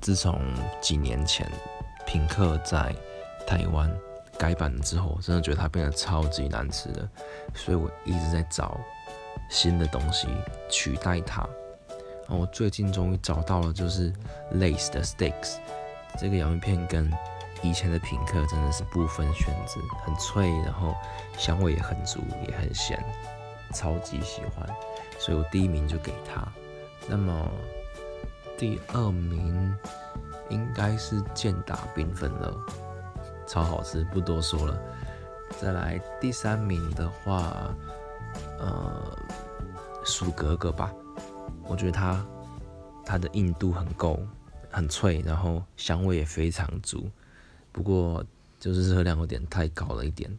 自从几年前品客在台湾改版了之后，我真的觉得它变得超级难吃的，所以我一直在找新的东西取代它。我最近终于找到了，就是 Lace 的 Steaks 这个洋芋片跟以前的品客真的是不分选择，很脆，然后香味也很足，也很咸，超级喜欢，所以我第一名就给它。那么第二名应该是健达缤纷了，超好吃，不多说了。再来第三名的话，呃，薯格格吧，我觉得它它的硬度很够，很脆，然后香味也非常足。不过就是热量有点太高了一点，